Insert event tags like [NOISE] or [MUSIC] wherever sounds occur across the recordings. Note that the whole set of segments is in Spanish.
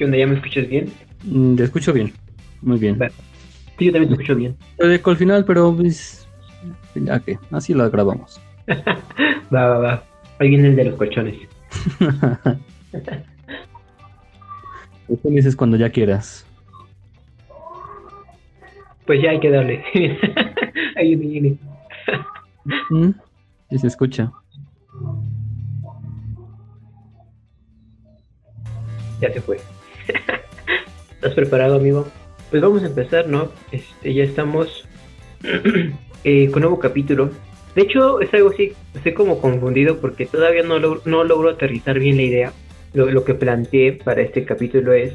¿Qué onda? ¿Ya me escuchas bien? Mm, Te escucho bien, muy bien. Va. Sí, yo también te escucho bien. Lo dejo al final, pero pues, ya que, así lo grabamos. [LAUGHS] Va, va, va. Ahí viene el de los colchones. Tú me dices cuando ya quieras. Pues ya hay que darle. [LAUGHS] Ahí viene. ¿Mm? Sí se escucha. Ya se fue. ¿Estás preparado, amigo? Pues vamos a empezar, ¿no? Este, ya estamos [CLEARS THROAT] eh, con nuevo capítulo. De hecho, es algo así, estoy como confundido porque todavía no, no logro aterrizar bien la idea. Lo, lo que planteé para este capítulo es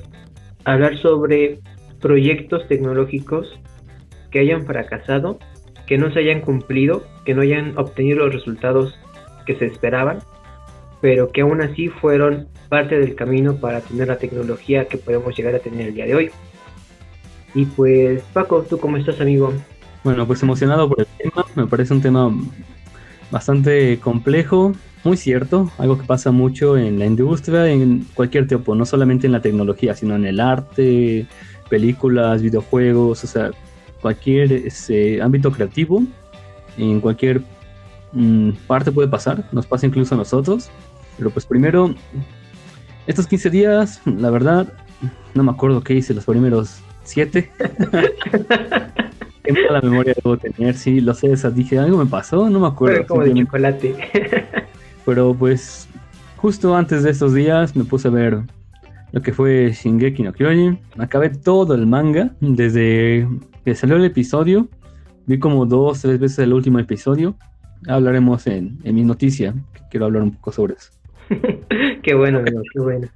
hablar sobre proyectos tecnológicos que hayan fracasado, que no se hayan cumplido, que no hayan obtenido los resultados que se esperaban, pero que aún así fueron parte del camino para tener la tecnología que podemos llegar a tener el día de hoy. Y pues, Paco, ¿tú cómo estás, amigo? Bueno, pues emocionado por el tema. Me parece un tema bastante complejo, muy cierto. Algo que pasa mucho en la industria, en cualquier tipo, no solamente en la tecnología, sino en el arte, películas, videojuegos, o sea, cualquier ese, ámbito creativo, en cualquier mm, parte puede pasar. Nos pasa incluso a nosotros. Pero pues primero, estos 15 días, la verdad, no me acuerdo qué hice los primeros 7. [LAUGHS] Qué mala memoria debo tener, sí, lo sé, esa, dije, algo me pasó, no me acuerdo. Fue como de chocolate. Pero pues, justo antes de estos días me puse a ver lo que fue Shingeki no Kyojin. Acabé todo el manga, desde que salió el episodio, vi como dos, tres veces el último episodio. Hablaremos en, en mi noticia, que quiero hablar un poco sobre eso. [LAUGHS] qué bueno, amigo, qué bueno.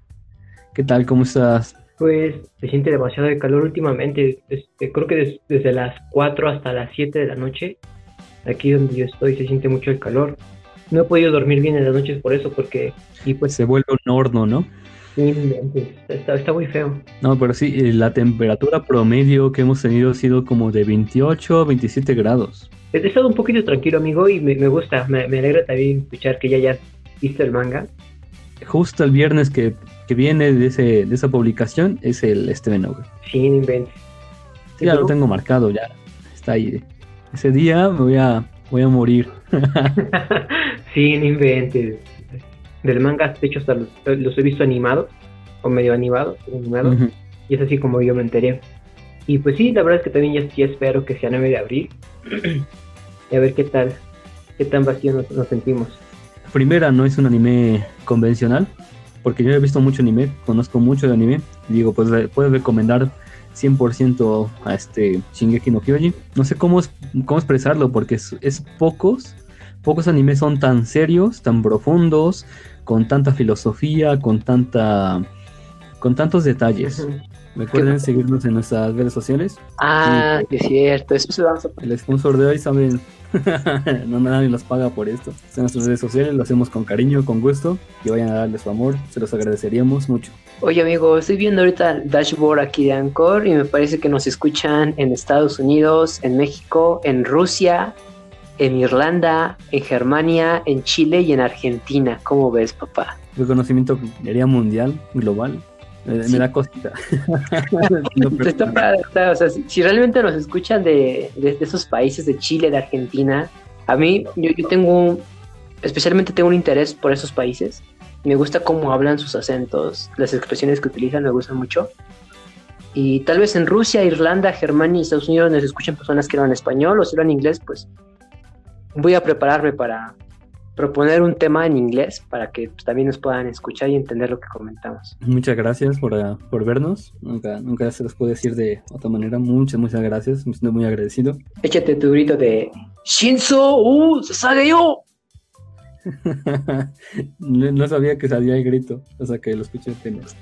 ¿Qué tal? ¿Cómo estás? Pues se siente demasiado de calor últimamente. Este, creo que des- desde las 4 hasta las 7 de la noche, aquí donde yo estoy, se siente mucho el calor. No he podido dormir bien en las noches por eso, porque, y pues, Se vuelve un horno, ¿no? sí, está, está muy feo. No, pero sí, eh, la temperatura promedio que hemos tenido ha sido como de 28 a 27 grados. He estado un poquito tranquilo, amigo, y me, me gusta. Me, me alegra también escuchar que ya hayas visto el manga. Justo el viernes que, que viene de, ese, de esa publicación es el estreno, güey. Sí, inventes. Sí, ya lo tengo marcado, ya está ahí. Ese día me voy a, voy a morir. [LAUGHS] sí, no inventes. Del manga, de hecho, hasta los, los he visto animados, o medio animados, animados, y es así como yo me enteré. Y pues sí, la verdad es que también ya, ya espero que sea 9 de abril. [CLEARS THROAT] y a ver qué tal, qué tan vacío nos, nos sentimos. Primera no es un anime convencional, porque yo he visto mucho anime, conozco mucho de anime. Digo, pues le- puedes recomendar 100% a este Shingeki no Kyojin. No sé cómo, es- cómo expresarlo, porque es, es pocos, pocos animes son tan serios, tan profundos, con tanta filosofía, con tanta... Con tantos detalles. Recuerden seguirnos en nuestras redes sociales. Ah, que es cierto. Eso se vamos a El sponsor de hoy, saben, [LAUGHS] no nadie nos paga por esto. En nuestras redes sociales lo hacemos con cariño, con gusto. Que vayan a darle su amor, se los agradeceríamos mucho. Oye, amigo, estoy viendo ahorita el dashboard aquí de Anchor y me parece que nos escuchan en Estados Unidos, en México, en Rusia, en Irlanda, en Germania, en Chile y en Argentina. ¿Cómo ves, papá? Reconocimiento área mundial, global. Me, Sí. me da cosita. [LAUGHS] No, pero- Está padre, está- o sea, si, si realmente nos escuchan de, de- de esos países, de Chile, de Argentina, a mí, yo, yo tengo, especialmente tengo un interés por esos países. Me gusta cómo hablan sus acentos, las expresiones que utilizan me gustan mucho. Y tal vez en Rusia, Irlanda, Germania y Estados Unidos nos escuchan personas que hablan español o si hablan inglés, pues voy a prepararme para proponer un tema en inglés para que pues, también nos puedan escuchar y entender lo que comentamos. Muchas gracias por, ah, por vernos. Nunca, nunca se los puedo decir de otra manera. Muchas, muchas gracias. Me siento muy agradecido. Échate tu grito de Shinzo, uh, yo. [LAUGHS] no, no sabía que salía el grito, o sea que lo escuché apenas.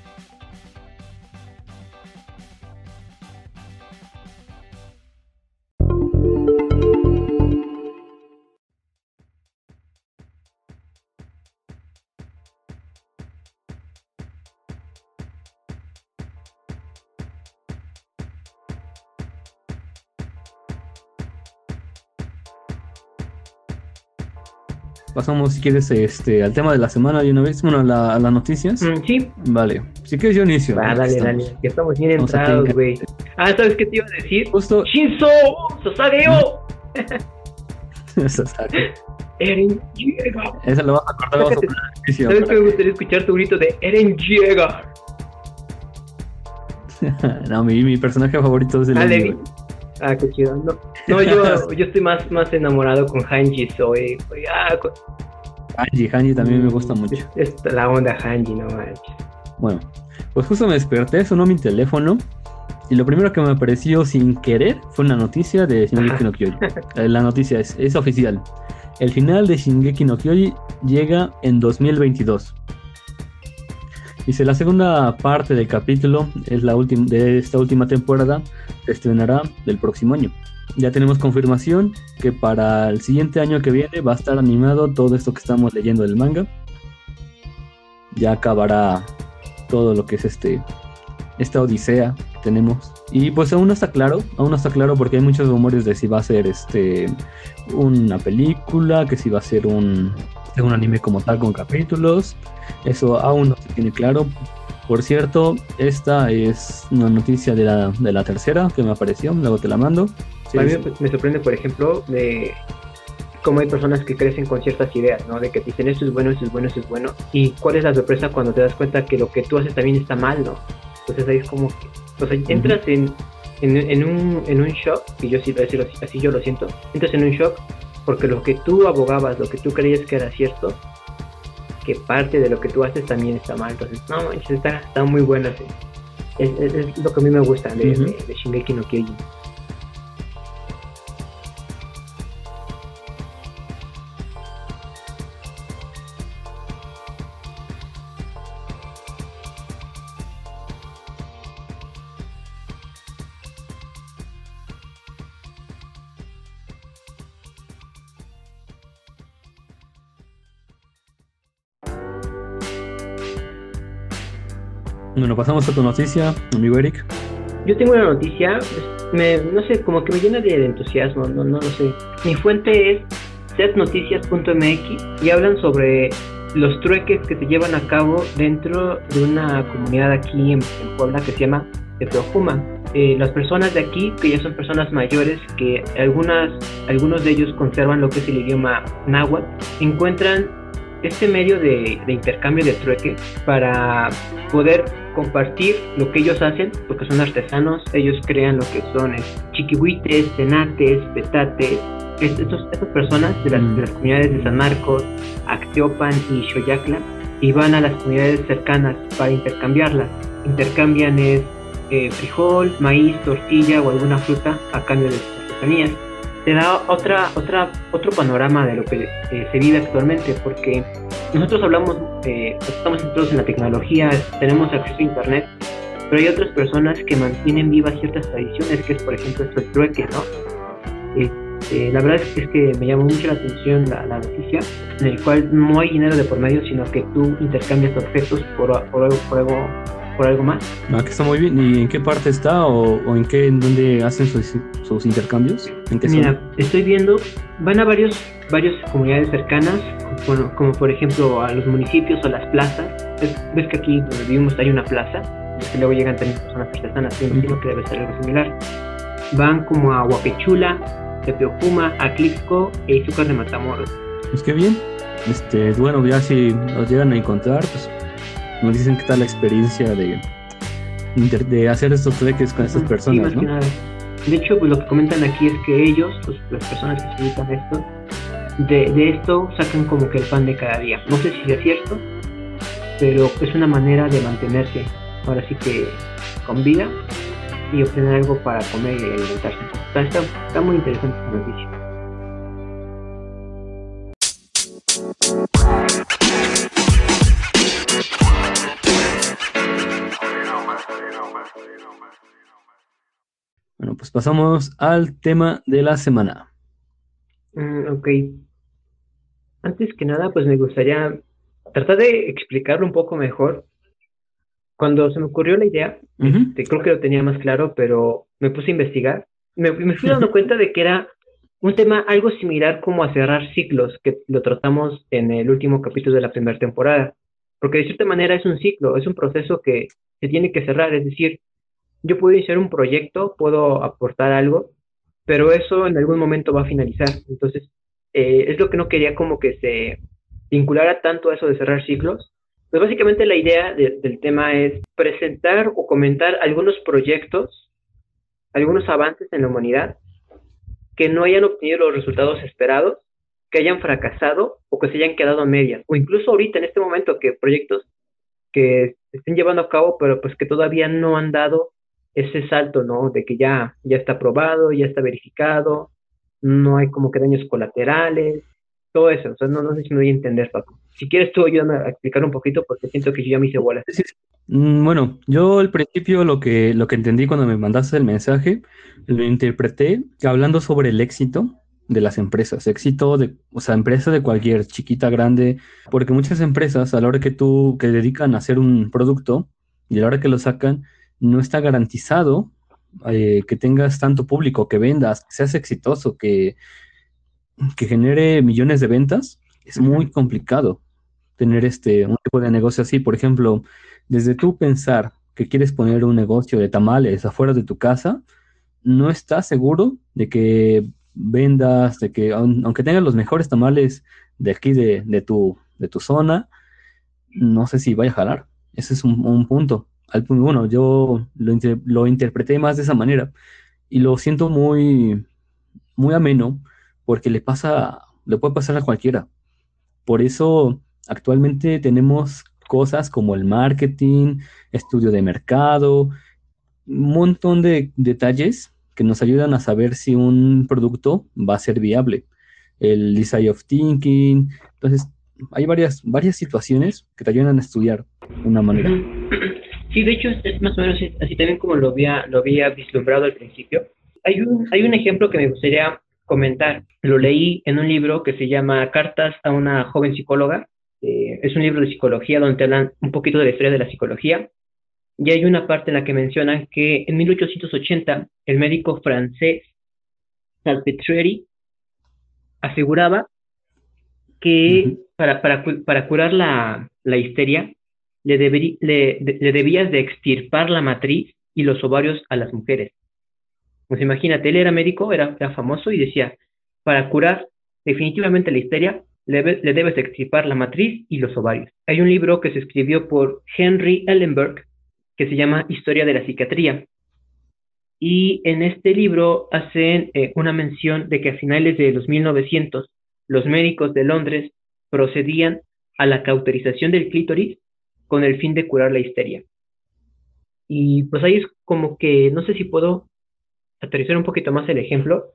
Pasamos, si quieres, este, al tema de la semana de una vez, bueno, a, a las noticias. Mm, sí. Vale, si quieres yo inicio. Va, dale, Estamos. dale. Ya estamos bien entrados, güey. Ah, ¿sabes qué te iba a decir? Justo, Shinzo Sasageo. [LAUGHS] sabe. Eren llega. Esa lo vas a cortar, vamos a inicio ¿Sabes que me gustaría escuchar tu grito de Eren llega? que- [LAUGHS] No, mi, mi personaje favorito es el Ah, Levi. Ah, qué chido. No, no yo, [LAUGHS] yo estoy más, más enamorado con Hanji Soy. Ah, con- Hanji, Hanji también me gusta mucho. Es, es la onda Hanji, no manches. Bueno, pues justo me desperté, sonó mi teléfono y lo primero que me apareció sin querer fue una noticia de Shingeki no Kyoji. Eh, La noticia es, es oficial. El final de Shingeki no Kyoji llega en 2022. Dice, la segunda parte del capítulo es la última de esta última temporada, se estrenará del próximo año. Ya tenemos confirmación que para el siguiente año que viene va a estar animado todo esto que estamos leyendo del manga. Ya acabará todo lo que es este esta odisea que tenemos. Y pues aún no está claro aún no está claro porque hay muchos rumores de si va a ser este una película que si va a ser un un anime como tal con capítulos. Eso aún no se tiene claro. Por cierto esta es una noticia de la, de la tercera que me apareció luego te la mando Sí, a mí sí. me, me sorprende, por ejemplo, de cómo hay personas que crecen con ciertas ideas, ¿no? De que te dicen esto es bueno, esto es bueno, esto es bueno. Y cuál es la sorpresa cuando te das cuenta que lo que tú haces también está mal, ¿no? Entonces ahí es como que, o sea, entras en, en, en un, en un shock, y yo sí, así, así yo lo siento, entras en un shock porque lo que tú abogabas, lo que tú creías que era cierto, que parte de lo que tú haces también está mal. Entonces, no manches, está, está muy bueno. sí. Es, es- es lo que a mí me gusta de, de, de Shingeki no Kyojin. Bueno pasamos a tu noticia amigo Eric Yo tengo una noticia, me, no sé, como que me llena de, entusiasmo, no, no lo sé. Mi fuente es setnoticias.mx y hablan sobre los trueques que se llevan a cabo dentro de una comunidad aquí en, en Puebla que se llama Tepeojuma. Eh, las personas de aquí, que ya son personas mayores, que algunas, algunos de ellos conservan lo que es el idioma náhuatl, encuentran este medio de, de intercambio de trueque para poder compartir lo que ellos hacen, porque son artesanos, ellos crean lo que son chiquihuites, tenates, petates, es- estos- estas personas de las, Mm. de las comunidades de San Marcos, Acteopan y Xoyacla, y van a las comunidades cercanas para intercambiarlas. Intercambian es, eh, frijol, maíz, tortilla o alguna fruta a cambio de sus artesanías. Te da otra, otra, otro panorama de lo que se vive actualmente, porque nosotros hablamos, eh, estamos entrados en la tecnología, tenemos acceso a internet, pero hay otras personas que mantienen vivas ciertas tradiciones, que es por ejemplo esto el trueque, ¿no? Este, la verdad es que, me llamó mucho la atención la, la noticia, en el cual no hay dinero de por medio, sino que tú intercambias objetos por, por, por, algo, por algo más. Ah, que está muy bien. ¿Y en qué parte está o, o en qué, en dónde hacen sus, sus intercambios? ¿En qué Mira, estoy viendo, van a varios, varias comunidades cercanas, como, como por ejemplo a los municipios o las plazas. Es- ves que aquí donde vivimos hay una plaza, que luego llegan también personas artesanas, me imagino que debe ser algo similar. Van como a Huapechula, Tepeojuma, Aclixco e Izúcar de Matamoros. Pues qué bien. Este, bueno, ya si los llegan a encontrar, pues nos dicen qué tal la experiencia de, de hacer estos trueques con estas personas, ¿no? De hecho, pues, lo que comentan aquí es que ellos, pues, las personas que se dedican a esto, de, de esto sacan como que el pan de cada día. No sé si sea cierto, pero es una manera de mantenerse, ahora sí que con vida y obtener algo para comer y alimentarse. Está, está, está muy interesante esta noticia. Pasamos al tema de la semana. Mm, ok. Antes que nada, pues me gustaría tratar de explicarlo un poco mejor. Cuando se me ocurrió la idea, este, creo que lo tenía más claro, pero me puse a investigar. Me, me fui dando [LAUGHS] cuenta de que era un tema algo similar como a cerrar ciclos, que lo tratamos en el último capítulo de la primera temporada, porque de cierta manera es un ciclo, es un proceso que se tiene que cerrar, es decir, yo puedo iniciar un proyecto, puedo aportar algo, pero eso en algún momento va a finalizar, entonces eh, es lo que no quería como que se vinculara tanto a eso de cerrar ciclos. Pues básicamente la idea del tema es presentar o comentar algunos proyectos, algunos avances en la humanidad que no hayan obtenido los resultados esperados, que hayan fracasado o que se hayan quedado a medias, o incluso ahorita en este momento que proyectos que se estén llevando a cabo, pero pues que todavía no han dado ese salto, ¿no? De que ya, ya está aprobado, ya está verificado, no hay como que daños colaterales, todo eso. O sea, no, no sé si me voy a entender, Paco. Si quieres tú ayúdame a explicar un poquito porque siento que yo ya me hice bola. Mm, bueno, yo al principio lo que, lo que entendí cuando me mandaste el mensaje, lo interpreté hablando sobre el éxito de las empresas, éxito de, o sea, empresa de cualquier chiquita, grande, porque muchas empresas a la hora que tú, que dedican a hacer un producto y a la hora que lo sacan, no está garantizado eh, que tengas tanto público, que vendas, que seas exitoso, que, que genere millones de ventas, es muy complicado tener este, un tipo de negocio así. Por ejemplo, desde tú pensar que quieres poner un negocio de tamales afuera de tu casa, no estás seguro de que vendas, de que aunque tengas los mejores tamales de aquí de, de, tu, de tu zona, no sé si vaya a jalar. Ese es un, un punto al punto, bueno, yo lo, lo, interpreté más de esa manera y lo siento muy, muy ameno porque le pasa, le puede pasar a cualquiera. Por eso actualmente tenemos cosas como el marketing, estudio de mercado, un montón de detalles que nos ayudan a saber si un producto va a ser viable. El design of thinking. Entonces, hay varias, varias situaciones que te ayudan a estudiar una manera. [CLEARS THROAT] Sí, de hecho es más o menos así también como lo había, lo había vislumbrado al principio. Hay un, hay un ejemplo que me gustaría comentar. Lo leí en un libro que se llama Cartas a una joven psicóloga. Eh, es un libro de psicología donde hablan un poquito de la historia de la psicología. Y hay una parte en la que mencionan que en 1880 el médico francés Salpetrieri aseguraba que para, para, para, curar la, la histeria le, le, debías de extirpar la matriz y los ovarios a las mujeres. Pues imagínate, él era médico, era, famoso y decía, para curar definitivamente la histeria, le, le, debes extirpar la matriz y los ovarios. Hay un libro que se escribió por Henry Ellenberg que se llama Historia de la Psiquiatría. Y en este libro hacen eh, una mención de que a finales de los 1900 los médicos de Londres procedían a la cauterización del clítoris con el fin de curar la histeria. Y pues ahí es como que, no sé si puedo aterrizar un poquito más el ejemplo,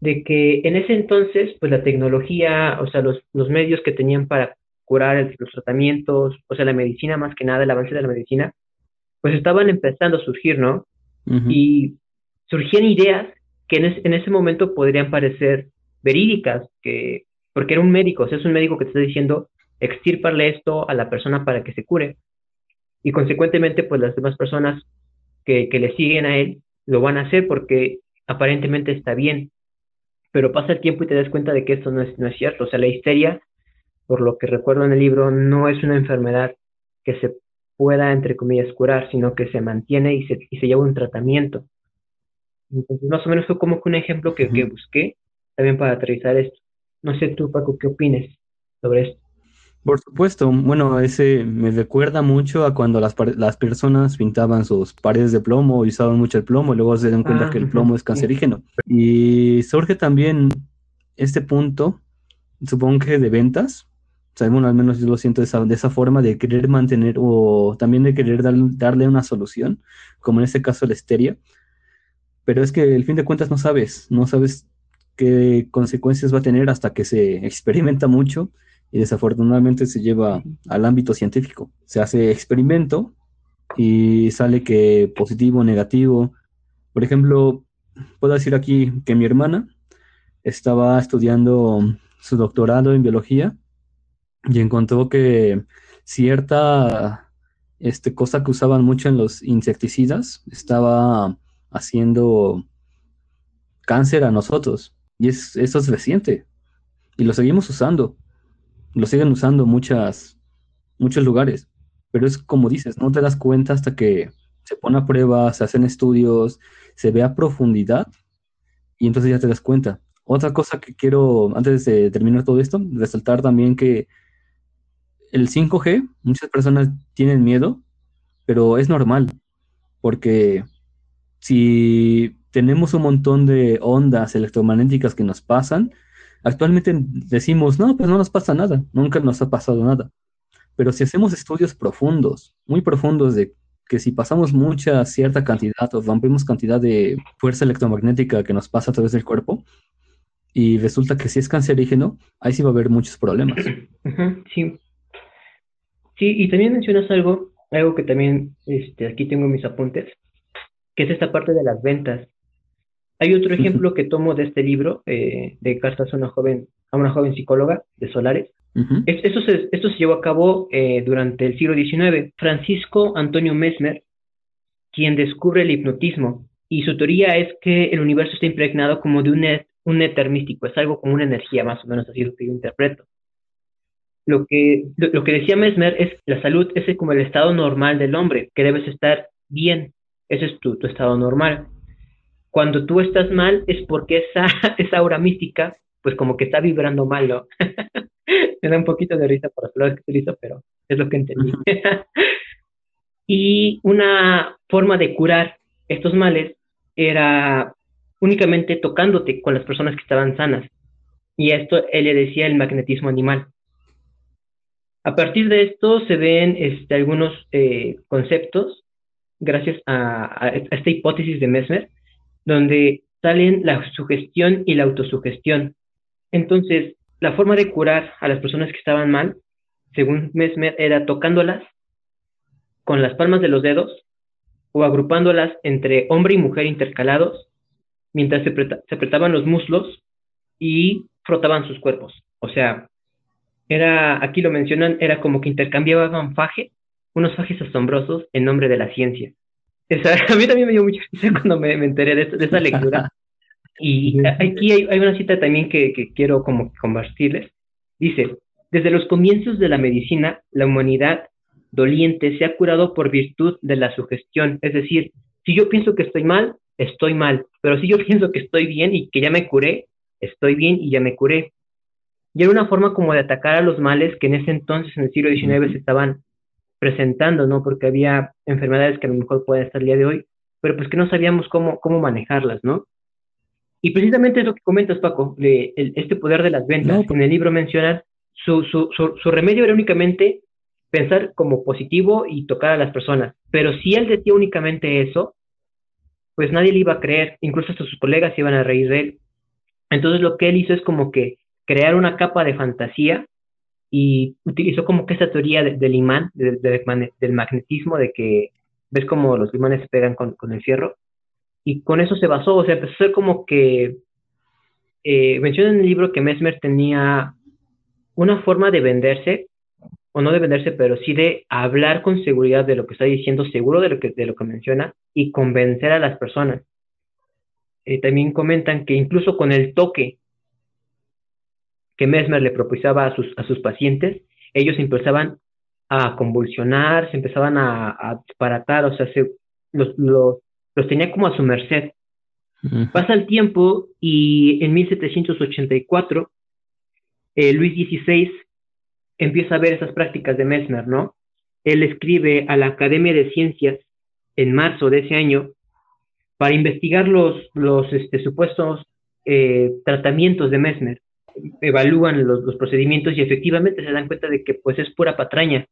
de que en ese entonces, pues la tecnología, o sea, los, los medios que tenían para curar los tratamientos, o sea, la medicina más que nada, el avance de la medicina, pues estaban empezando a surgir, ¿no? Y surgían ideas que en, en, ese momento podrían parecer verídicas, que, porque era un médico, o sea, es un médico que te está diciendo, extirparle esto a la persona para que se cure. Y consecuentemente, pues las demás personas que, que le siguen a él lo van a hacer porque aparentemente está bien. Pero pasa el tiempo y te das cuenta de que esto no es, no es cierto. O sea, la histeria, por lo que recuerdo en el libro, no es una enfermedad que se pueda, entre comillas, curar, sino que se mantiene y se, y se lleva un tratamiento. Entonces, más o menos fue como que un ejemplo que, que busqué también para aterrizar esto. No sé tú, Paco, ¿qué opines sobre esto? Por supuesto, bueno, ese me recuerda mucho a cuando las, las personas pintaban sus paredes de plomo y usaban mucho el plomo y luego se dan cuenta que el ah, plomo es cancerígeno. Y surge también este punto, supongo que de ventas, o sea, bueno, al menos yo lo siento de esa, de esa forma, de querer mantener o también de querer darle una solución, como en este caso la histeria. Pero es que al fin de cuentas no sabes, no sabes qué consecuencias va a tener hasta que se experimenta mucho y desafortunadamente se lleva al ámbito científico. Se hace experimento y sale que positivo, negativo. Por ejemplo, puedo decir aquí que mi hermana estaba estudiando su doctorado en biología y encontró que cierta este, cosa que usaban mucho en los insecticidas estaba haciendo cáncer a nosotros. Y es, eso es reciente. Y lo seguimos usando. Lo siguen usando muchas, muchos lugares. Pero es como dices, no te das cuenta hasta que se pone a prueba, se hacen estudios, se ve a profundidad y entonces ya te das cuenta. Otra cosa que quiero, antes de terminar todo esto, resaltar también que el 5G, muchas personas tienen miedo, pero es normal, porque si tenemos un montón de ondas electromagnéticas que nos pasan, actualmente decimos, no, pues no nos pasa nada, nunca nos ha pasado nada. Pero si hacemos estudios profundos, muy profundos de que si pasamos mucha cierta cantidad o rompemos cantidad de fuerza electromagnética que nos pasa a través del cuerpo, y resulta que si es cancerígeno, ahí sí va a haber muchos problemas. [CLEARS THROAT] sí. Sí, y también mencionas algo, algo que también este, aquí tengo mis apuntes, que es esta parte de las ventas. Hay otro ejemplo que tomo de este libro, eh, de cartas a una joven, a una joven psicóloga de Solares. esto, se, esto se llevó a cabo eh, durante el siglo XIX. Francisco Antonio Mesmer, quien descubre el hipnotismo, y su teoría es que el universo está impregnado como de un, un éter místico, es algo como una energía, más o menos así lo que yo interpreto. Lo que, lo, que decía Mesmer es la salud es como el estado normal del hombre, que debes estar bien, ese es tu, tu estado normal cuando tú estás mal es porque esa, [LAUGHS] esa aura mística, pues como que está vibrando mal, ¿no? [LAUGHS] Me da un poquito de risa por las palabras que utilizo, pero es lo que entendí. [LAUGHS] y una forma de curar estos males era únicamente tocándote con las personas que estaban sanas. Y esto él le decía el magnetismo animal. A partir de esto se ven este, algunos eh, conceptos, gracias a, a, esta hipótesis de Mesmer, donde salen la sugestión y la autosugestión. Entonces, la forma de curar a las personas que estaban mal, según Mesmer, era tocándolas con las palmas de los dedos o agrupándolas entre hombre y mujer intercalados, mientras se, apretaban los muslos y frotaban sus cuerpos. O sea, era, aquí lo mencionan, era como que intercambiaban faje, unos fajes asombrosos en nombre de la ciencia. [LAUGHS] a mí también me dio mucha risa cuando me, enteré de, esa lectura. [LAUGHS] Y aquí hay, una cita también que, quiero como compartirles. Dice, desde los comienzos de la medicina, la humanidad doliente se ha curado por virtud de la sugestión. Es decir, si yo pienso que estoy mal, estoy mal. Pero si yo [LAUGHS] pienso que estoy bien y que ya me curé, estoy bien y ya me curé. Y era una forma como de atacar a los males que en ese entonces, en el siglo XIX, se estaban presentando, ¿no? Porque había enfermedades que a lo mejor pueden estar el día de hoy, pero pues que no sabíamos cómo, cómo manejarlas, ¿no? Y precisamente es lo que comentas, Paco, de este poder de las ventas. En el libro mencionan su, su, su, remedio era únicamente pensar como positivo y tocar a las personas. Pero si él decía únicamente eso, pues nadie le iba a creer, incluso hasta sus colegas iban a reír de él. Entonces lo que él hizo es como que crear una capa de fantasía y utilizó como que esa teoría del imán, del magnetismo, de que ves como los imanes se pegan con, el fierro, y con eso se basó, o sea, empezó como que, eh, menciona en el libro que Mesmer tenía una forma de venderse, o no de venderse, pero sí de hablar con seguridad de lo que está diciendo, seguro de lo que, de lo que menciona, y convencer a las personas. Eh, también comentan que incluso con el toque que Mesmer le propiciaba a sus, a sus pacientes, ellos empezaban a convulsionar, se empezaban a, a disparatar, o sea, se, los, los, tenía como a su merced. Pasa el tiempo y en 1784 eh, Luis XVI empieza a ver esas prácticas de Mesmer, ¿no? Él escribe a la Academia de Ciencias en marzo de ese año para investigar los, los este, supuestos eh, tratamientos de Mesmer evalúan los, procedimientos y efectivamente se dan cuenta de que pues es pura patraña.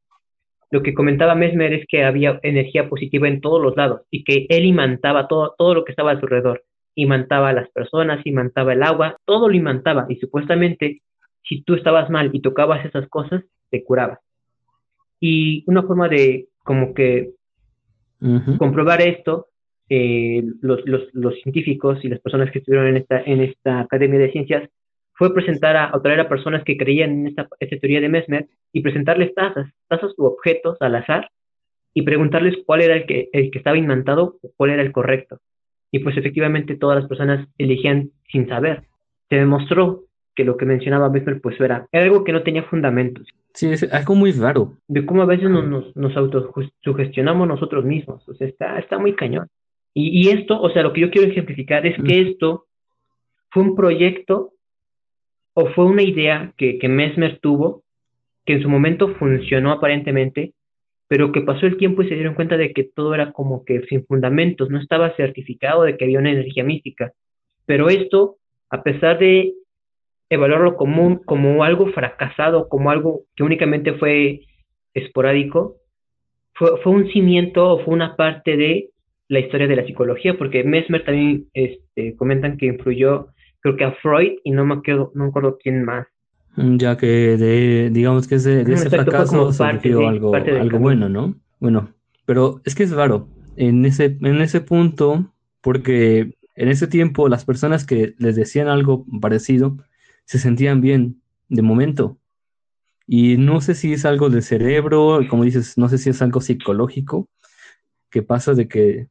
Lo que comentaba Mesmer es que había energía positiva en todos los lados y que él imantaba todo, todo lo que estaba a su alrededor. Imantaba a las personas, imantaba el agua, todo lo imantaba y supuestamente si tú estabas mal y tocabas esas cosas, te curabas. Y una forma de como que comprobar esto, eh, los, los, los, científicos y las personas que estuvieron en esta, en esta Academia de Ciencias fue presentar a, o traer a personas que creían en esta, teoría de Mesmer y presentarles tazas, tazas u objetos al azar y preguntarles cuál era el que, el que estaba imantado o cuál era el correcto. Y pues efectivamente todas las personas elegían sin saber. se demostró que lo que mencionaba Mesmer pues era, algo que no tenía fundamentos. Sí, es algo muy raro. De cómo a veces nos, nos, nos autosugestionamos nosotros mismos. O sea, está, está muy cañón. Y, y, esto, o sea, lo que yo quiero ejemplificar es que esto fue un proyecto o fue una idea que, que Mesmer tuvo, que en su momento funcionó aparentemente, pero que pasó el tiempo y se dieron cuenta de que todo era como que sin fundamentos, no estaba certificado de que había una energía mística. Pero esto, a pesar de evaluarlo como, como algo fracasado, como algo que únicamente fue esporádico, fue, fue un cimiento o fue una parte de la historia de la psicología, porque Mesmer también este, comentan que influyó, creo que a Freud y no me acuerdo, no me acuerdo quién más. Mm, ya que de, digamos que ese, de ese fracaso surgió algo, algo bueno, ¿no? Bueno, pero es que es raro en ese, en ese punto, porque en ese tiempo las personas que les decían algo parecido se sentían bien de momento. Y no sé si es algo del cerebro, como dices, no sé si es algo psicológico, que pasa de que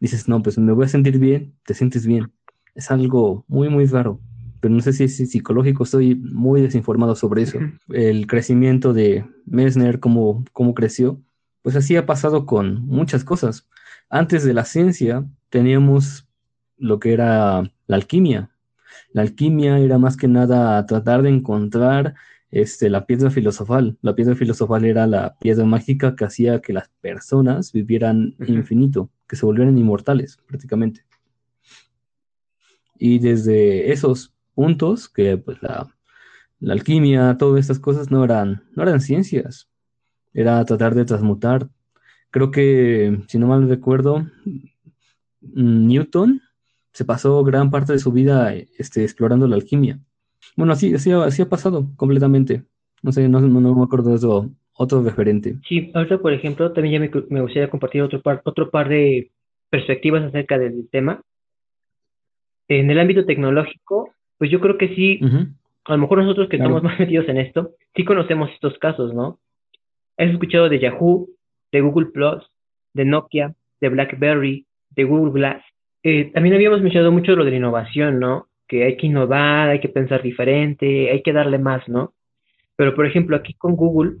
dices, no, pues me voy a sentir bien, te sientes bien. Es algo muy, muy raro, pero no sé si es psicológico, estoy muy desinformado sobre eso. El crecimiento de Messner, cómo, cómo creció, pues así ha pasado con muchas cosas. Antes de la ciencia teníamos lo que era la alquimia, la alquimia era más que nada tratar de encontrar este, la piedra filosofal. La piedra filosofal era la piedra mágica que hacía que las personas vivieran infinito, que se volvieran inmortales prácticamente. Y desde esos puntos, que pues la, alquimia, todas estas cosas no eran, no eran ciencias, era tratar de transmutar. Creo que, si no mal recuerdo, Newton se pasó gran parte de su vida este, explorando la alquimia. Bueno, así, así, así ha pasado completamente. No sé, no, no, me acuerdo de eso, otro referente. Sí, ahora por ejemplo, también ya me, me, gustaría compartir otro par, otro par de perspectivas acerca del tema. En el ámbito tecnológico, pues yo creo que sí, a lo mejor nosotros que estamos más metidos en esto, sí conocemos estos casos, ¿no? Has escuchado de Yahoo, de Google Plus, de Nokia, de BlackBerry, de Google Glass. Eh, también habíamos mencionado mucho lo de la innovación, ¿no? Que hay que innovar, hay que pensar diferente, hay que darle más, ¿no? Pero, por ejemplo, aquí con Google,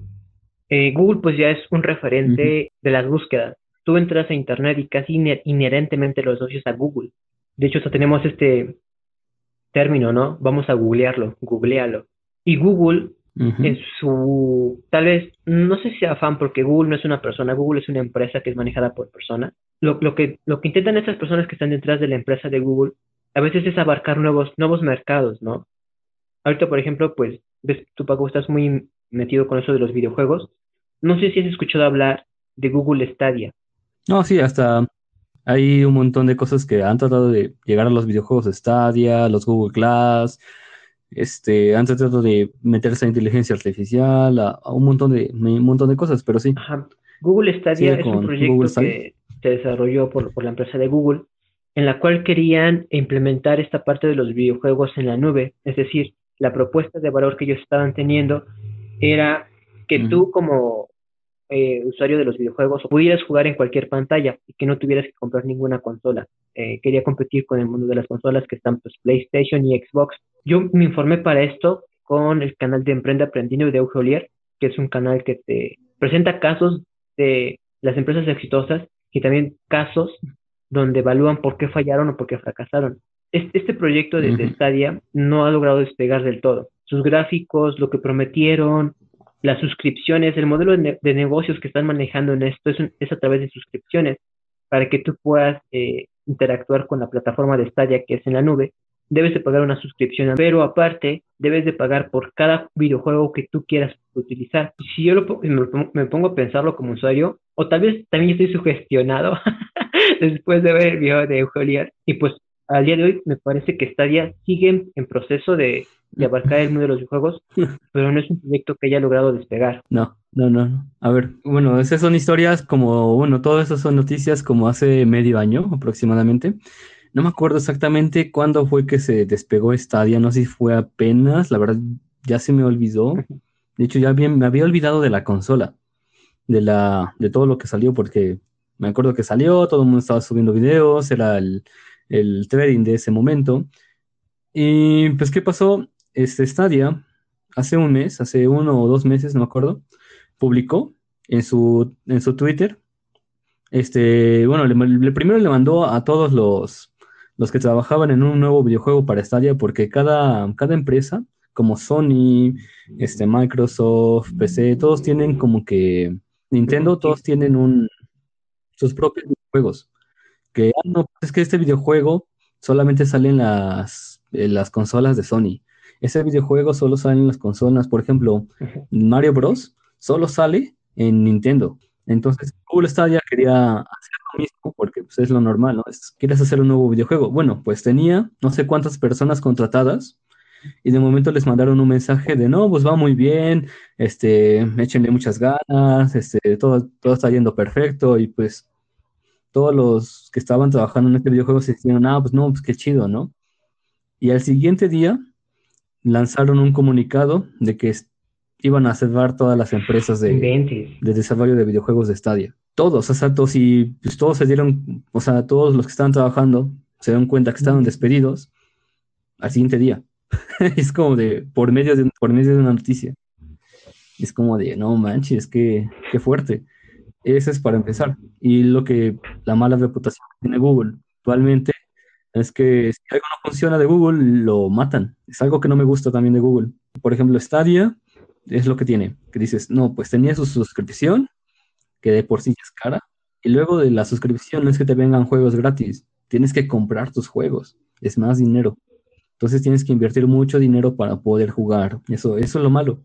eh, Google pues ya es un referente de las búsquedas. Tú entras a Internet y casi inherentemente lo asocias a Google. De hecho, tenemos este término, ¿no? Vamos a googlearlo, googlealo. Y Google, en su, tal vez, no sé si sea afán, porque Google no es una persona, Google es una empresa que es manejada por personas lo, lo, que, lo que intentan estas personas que están detrás de la empresa de Google a veces es abarcar nuevos, nuevos mercados, ¿no? Ahorita, por ejemplo, pues, ves, tú, Paco, estás muy metido con eso de los videojuegos. No sé si has escuchado hablar de Google Stadia. No, sí, hasta hay un montón de cosas que han tratado de llegar a los videojuegos Stadia, los Google Glass, este, han tratado de meterse a inteligencia artificial, a, un montón de un montón de cosas, pero sí. Ajá. Google Stadia es un proyecto que se desarrolló por, por la empresa de Google, en la cual querían implementar esta parte de los videojuegos en la nube. Es decir, la propuesta de valor que ellos estaban teniendo era que tú como eh, usuario de los videojuegos pudieras jugar en cualquier pantalla y que no tuvieras que comprar ninguna consola. Eh, quería competir con el mundo de las consolas que están pues PlayStation y Xbox. Yo me informé para esto con el canal de Emprende Aprendiendo de Eugeo que es un canal que te presenta casos de las empresas exitosas y también casos donde evalúan por qué fallaron o por qué fracasaron. Este, este proyecto de, Stadia no ha logrado despegar del todo. Sus gráficos, lo que prometieron, las suscripciones, el modelo de, negocios que están manejando en esto es, es, a través de suscripciones para que tú puedas eh, interactuar con la plataforma de Stadia que es en la nube. Debes de pagar una suscripción, pero aparte debes de pagar por cada videojuego que tú quieras utilizar. Si yo me, pongo a pensarlo como usuario, o tal vez también estoy sugestionado [LAUGHS] después de ver el video de Eugeliar, y pues al día de hoy me parece que Stadia sigue en proceso de, abarcar el mundo de los videojuegos, [LAUGHS] pero no es un proyecto que haya logrado despegar. No, no, no. A ver, bueno, esas son historias como, bueno, todas esas son noticias como hace medio año aproximadamente. No me acuerdo exactamente cuándo fue que se despegó Stadia, no sé si fue apenas, la verdad ya se me olvidó. [LAUGHS] De hecho, ya bien, me había olvidado de la consola, de, la, de todo lo que salió, porque me acuerdo que salió, todo el mundo estaba subiendo videos, era el, el trading de ese momento. Y pues, ¿qué pasó? Este Stadia, hace un mes, hace uno o dos meses, no me acuerdo, publicó en su, en su Twitter, este, bueno, le, primero le mandó a todos los, los que trabajaban en un nuevo videojuego para Stadia, porque cada, cada empresa, como Sony, este, Microsoft, PC, todos tienen como que Nintendo, todos tienen un, sus propios juegos. Que ah, no, es que este videojuego solamente sale en las, en las consolas de Sony. Ese videojuego solo sale en las consolas, por ejemplo, Mario Bros. solo sale en Nintendo. Entonces, Google Stadia quería hacer lo mismo porque pues, es lo normal, ¿no? quieres hacer un nuevo videojuego. Bueno, pues tenía no sé cuántas personas contratadas y de momento les mandaron un mensaje de no, pues va muy bien, este, échenle muchas ganas, este, todo, todo está yendo perfecto y pues todos los que estaban trabajando en este videojuego se dijeron, ah, pues no, pues qué chido, ¿no? Y al siguiente día lanzaron un comunicado de que iban a cerrar todas las empresas de, de desarrollo de videojuegos de Stadia. Todos, o sea, todos, y pues, todos se dieron, o sea, todos los que estaban trabajando se dieron cuenta que estaban despedidos al siguiente día. [LAUGHS] es como de, por medio de, por medio de una noticia. Es como de, no manches, qué, qué fuerte. Ese es para empezar. Y lo que la mala reputación que tiene Google actualmente es que si algo no funciona de Google, lo matan. Es algo que no me gusta también de Google. Por ejemplo, Stadia es lo que tiene, que dices, no, pues tenía su suscripción, que de por sí es cara, y luego de la suscripción no es que te vengan juegos gratis, tienes que comprar tus juegos, es más dinero. Entonces tienes que invertir mucho dinero para poder jugar. Eso, eso es lo malo.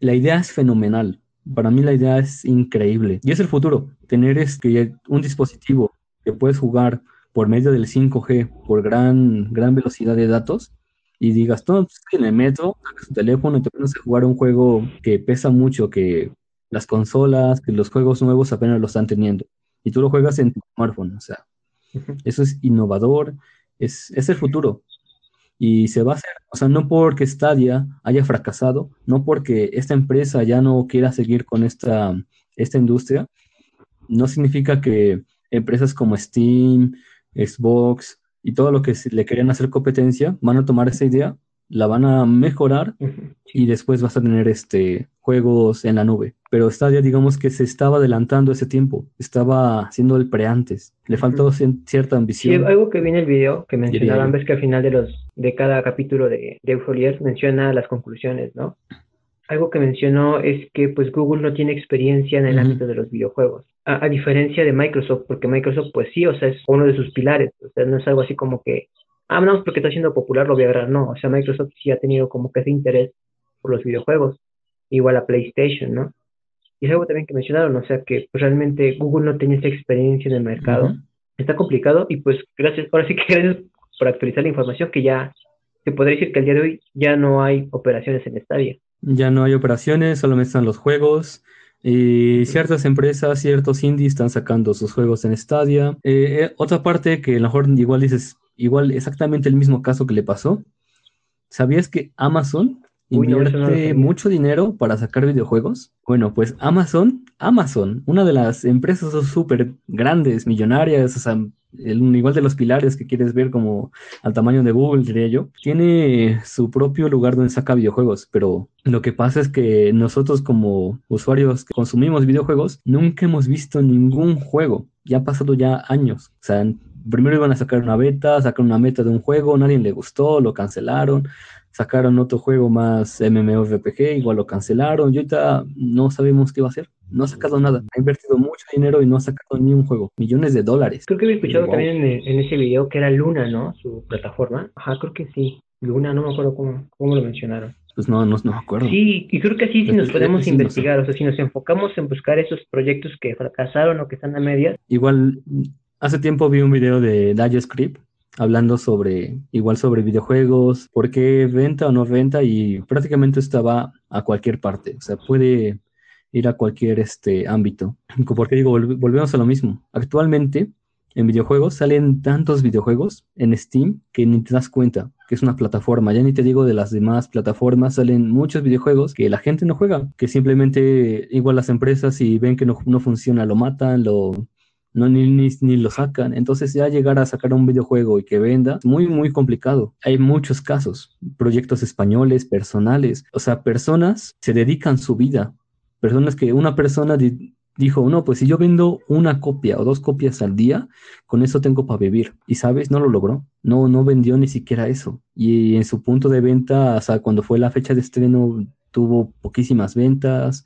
La idea es fenomenal. Para mí la idea es increíble. Y es el futuro. Tener este, un dispositivo que puedes jugar por medio del 5G por gran, gran velocidad de datos y digas, pues, en el metro, sacas tu teléfono y te pones a jugar un juego que pesa mucho, que las consolas, que los juegos nuevos apenas lo están teniendo. Y tú lo juegas en tu smartphone, o sea, eso es innovador, es, es el futuro. Y se va a hacer, o sea, no porque Stadia haya fracasado, no porque esta empresa ya no quiera seguir con esta, esta industria, no significa que empresas como Steam, Xbox y todo lo que le querían hacer competencia, van a tomar esa idea, la van a mejorar y después vas a tener este juegos en la nube. Pero Stadia, digamos que se estaba adelantando ese tiempo, estaba haciendo el pre antes, le faltó cierta ambición. Sí, algo que vi en el video que mencionaban, ves que al final de los de cada capítulo de, de menciona las conclusiones, ¿no? algo que mencionó es que pues Google no tiene experiencia en el ámbito de los videojuegos. A, diferencia de Microsoft, porque Microsoft pues sí, o sea, es uno de sus pilares. O sea, no es algo así como que, ah, no, porque está siendo popular lo voy a agarrar. No, o sea, Microsoft sí ha tenido como que ese interés por los videojuegos. Igual a PlayStation, ¿no? Y es algo también que mencionaron, o sea, que pues, realmente Google no tiene esa experiencia en el mercado. Está complicado y pues gracias, ahora sí que [LAUGHS] gracias por actualizar la información que ya, se podría decir que al día de hoy ya no hay operaciones en Stadia. Ya no hay operaciones, solamente están los juegos. Y ciertas empresas, ciertos indies están sacando sus juegos en Stadia. Eh, eh, otra parte que a lo mejor igual dices, igual exactamente el mismo caso que le pasó. ¿Sabías que Amazon invierte mucho dinero para sacar videojuegos? Bueno, pues Amazon, Amazon, una de las empresas súper grandes, millonarias, o sea, el, igual de los pilares que quieres ver como al tamaño de Google, diría yo, tiene su propio lugar donde saca videojuegos, pero lo que pasa es que nosotros como usuarios que consumimos videojuegos nunca hemos visto ningún juego. Ya ha pasado ya años. O sea, primero iban a sacar una beta, sacar una meta de un juego, nadie le gustó, lo cancelaron sacaron otro juego más MMORPG, igual lo cancelaron, y ahorita no sabemos qué va a hacer. No ha sacado nada, ha invertido mucho dinero y no ha sacado ni un juego, millones de dólares. Creo que había escuchado también en, ese video que era Luna, ¿no? Su plataforma. Ajá, creo que sí. Luna, no me acuerdo cómo, cómo lo mencionaron. Pues no, no, no me acuerdo. Sí, y creo que sí, si nos podemos investigar, o sea, si nos enfocamos en buscar esos proyectos que fracasaron o que están a medias. Igual, hace tiempo vi un video de Script hablando sobre, igual sobre videojuegos, por qué venta o no venta y prácticamente estaba a cualquier parte, o sea, puede ir a cualquier este ámbito. [CLEARS THROAT] Porque digo, volvemos a lo mismo. Actualmente en videojuegos salen tantos videojuegos en Steam que ni te das cuenta que es una plataforma. Ya ni te digo de las demás plataformas, salen muchos videojuegos que la gente no juega, que simplemente igual las empresas si ven que no, no funciona lo matan, lo no ni, ni, ni, lo sacan. Entonces ya llegar a sacar un videojuego y que venda, muy, muy complicado. Hay muchos casos, proyectos españoles, personales, o sea, personas se dedican su vida, personas que una persona dijo, no, pues si yo vendo una copia o dos copias al día, con eso tengo para vivir. Y sabes, no lo logró. No, no vendió ni siquiera eso. Y en su punto de venta, o sea, cuando fue la fecha de estreno, tuvo poquísimas ventas.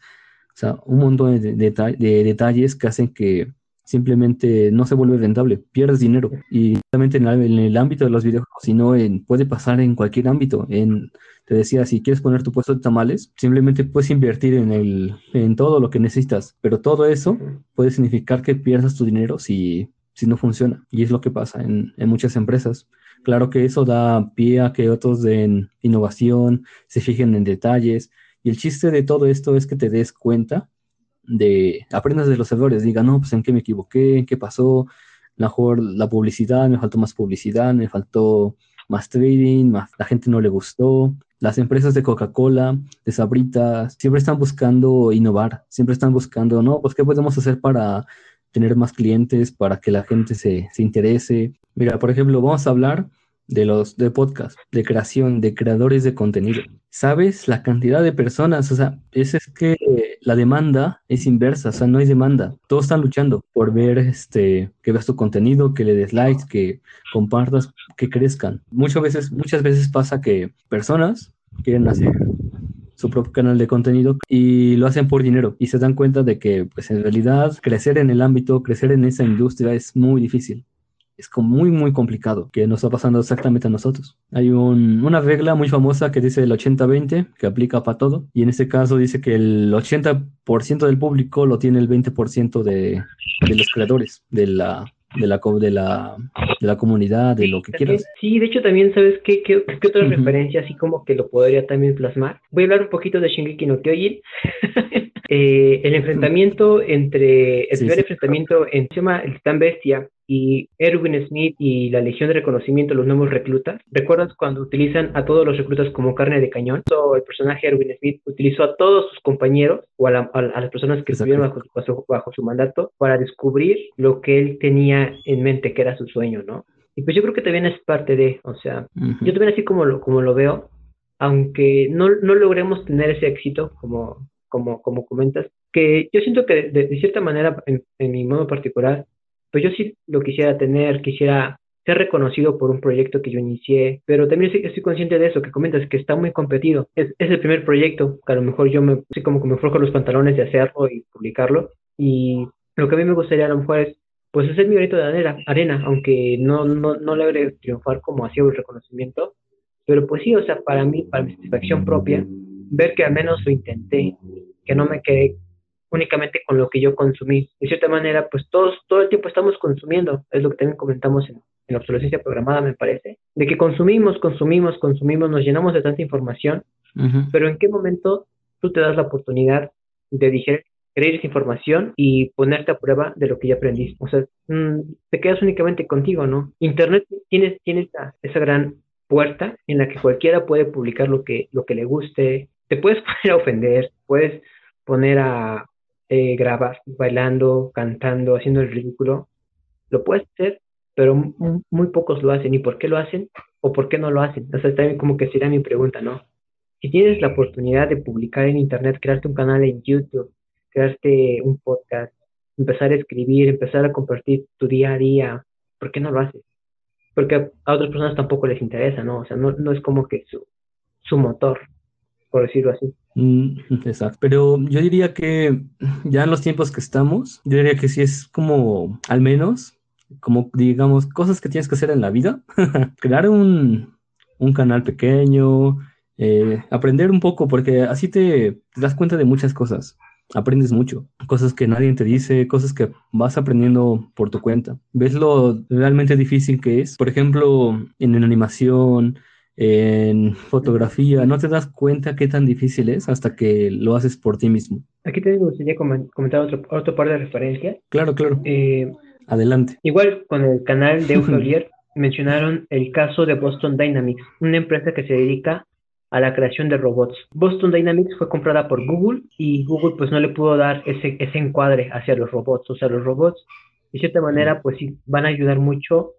O sea, un montón de, de detalles que hacen que simplemente no se vuelve rentable, pierdes dinero. Y solamente en, en, el ámbito de los videojuegos, sino en, puede pasar en cualquier ámbito. En, te decía, si quieres poner tu puesto de tamales, simplemente puedes invertir en, el, en todo lo que necesitas, pero todo eso puede significar que pierdas tu dinero si, si no funciona. Y es lo que pasa en, en muchas empresas. Claro que eso da pie a que otros den innovación, se fijen en detalles. Y el chiste de todo esto es que te des cuenta de aprendas de los errores, diga, no, pues en qué me equivoqué, en qué pasó, mejor la publicidad, me faltó más publicidad, me faltó más trading, más, la gente no le gustó. Las empresas de Coca-Cola, de Sabritas, siempre están buscando innovar, siempre están buscando, no, pues qué podemos hacer para tener más clientes, para que la gente se, se interese. Mira, por ejemplo, vamos a hablar de los de podcast, de creación, de creadores de contenido. ¿Sabes la cantidad de personas? O sea, es, es que la demanda es inversa, o sea, no hay demanda. Todos están luchando por ver este que veas tu contenido, que le des likes, que compartas, que crezcan. Muchas veces, muchas veces pasa que personas quieren hacer su propio canal de contenido y lo hacen por dinero y se dan cuenta de que pues en realidad crecer en el ámbito, crecer en esa industria es muy difícil es como muy, muy complicado, que nos está pasando exactamente a nosotros. Hay una regla muy famosa que dice el 80-20, que aplica para todo, y en este caso dice que el 80% del público lo tiene el 20% de, de los creadores de la, de la, de la, de la comunidad, de lo que quieras. Sí, de hecho también, ¿sabes qué, qué, qué otra referencia así como que lo podría también plasmar? Voy a hablar un poquito de Shingeki no Kyojin. [LAUGHS] eh, el enfrentamiento entre, el primer enfrentamiento en, se llama el Titán Bestia y Erwin Smith y la Legión de Reconocimiento, los nuevos reclutas. ¿Recuerdas cuando utilizan a todos los reclutas como carne de cañón? el personaje Erwin Smith utilizó a todos sus compañeros o a, las personas que estuvieron bajo, bajo, su mandato para descubrir lo que él tenía en mente, que era su sueño, ¿no? Y pues yo creo que también es parte de, o sea, yo también así como lo, como lo veo, aunque no, no logremos tener ese éxito como, como, como comentas, que yo siento que de, cierta manera, en, mi modo particular, pues yo sí lo quisiera tener, quisiera ser reconocido por un proyecto que yo inicié, pero también estoy, consciente de eso que comentas, que está muy competido. Es, el primer proyecto que a lo mejor yo me, así como que me forjo los pantalones de hacerlo y publicarlo. Y lo que a mí me gustaría a lo mejor es, pues hacer mi grito de arena, arena aunque no, no, no logre triunfar como hacía el reconocimiento, pero pues sí, o sea, para mí, para mi satisfacción propia, ver que al menos lo intenté, que no me quedé únicamente con lo que yo consumí. De cierta manera, pues todos, todo el tiempo estamos consumiendo, es lo que también comentamos en, en obsolescencia programada, me parece, de que consumimos, consumimos, consumimos, nos llenamos de tanta información, pero ¿en qué momento tú te das la oportunidad de digerir esa información y ponerte a prueba de lo que ya aprendiste? O sea, mm, te quedas únicamente contigo, ¿no? Internet tiene, tiene esa, esa gran puerta en la que cualquiera puede publicar lo que, lo que le guste, te puedes [LAUGHS] poner a ofender, puedes poner a, eh, grabas bailando, cantando, haciendo el ridículo, lo puedes hacer, pero muy pocos lo hacen. ¿Y por qué lo hacen? ¿O por qué no lo hacen? O sea, también como que sería mi pregunta, ¿no? Si tienes la oportunidad de publicar en Internet, crearte un canal en YouTube, crearte un podcast, empezar a escribir, empezar a compartir tu día a día, ¿por qué no lo haces? Porque a otras personas tampoco les interesa, ¿no? O sea, no, no es como que su, su motor, por decirlo así. Mm, exacto, pero yo diría que ya en los tiempos que estamos, yo diría que sí es como, al menos, como digamos, cosas que tienes que hacer en la vida, [LAUGHS] crear un, un canal pequeño, eh, aprender un poco, porque así te, das cuenta de muchas cosas, aprendes mucho, cosas que nadie te dice, cosas que vas aprendiendo por tu cuenta. Ves lo realmente difícil que es, por ejemplo, en animación, en fotografía, no te das cuenta qué tan difícil es hasta que lo haces por ti mismo. Aquí te gustaría comentar otro, otro par de referencias. Claro, claro. Eh, Adelante. Igual con el canal de Eugenio [LAUGHS] mencionaron el caso de Boston Dynamics, una empresa que se dedica a la creación de robots. Boston Dynamics fue comprada por Google y Google pues no le pudo dar ese, ese encuadre hacia los robots. O sea, los robots de cierta manera, pues sí, van a ayudar mucho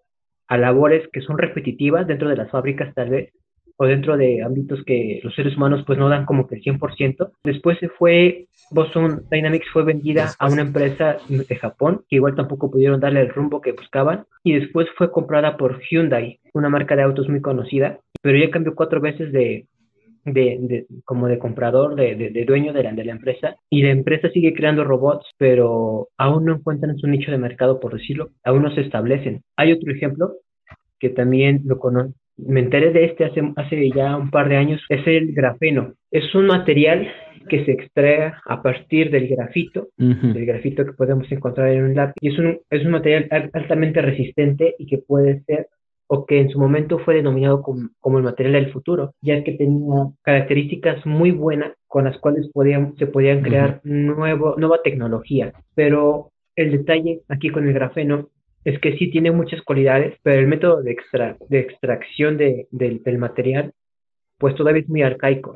a labores que son repetitivas dentro de las fábricas tal vez, o dentro de ámbitos que los seres humanos pues no dan como que el 100%. Después se fue, Boston Dynamics fue vendida a una empresa de Japón, que igual tampoco pudieron darle el rumbo que buscaban, y después fue comprada por Hyundai, una marca de autos muy conocida, pero ya cambió cuatro veces de, de, como de comprador, de, de, dueño de la, de la empresa, y la empresa sigue creando robots, pero aún no encuentran su nicho de mercado, por decirlo, aún no se establecen. Hay otro ejemplo que también lo conozco, me enteré de este hace, hace ya un par de años, es el grafeno. Es un material que se extrae a partir del grafito, del grafito que podemos encontrar en un lápiz. Y es un, es un material altamente resistente y que puede ser, o que en su momento fue denominado como, como el material del futuro, ya que tenía características muy buenas con las cuales podían, se podían crear nuevo, nueva tecnología. Pero el detalle aquí con el grafeno es que sí tiene muchas cualidades, pero el método de, extra, de extracción de, del material, pues todavía es muy arcaico.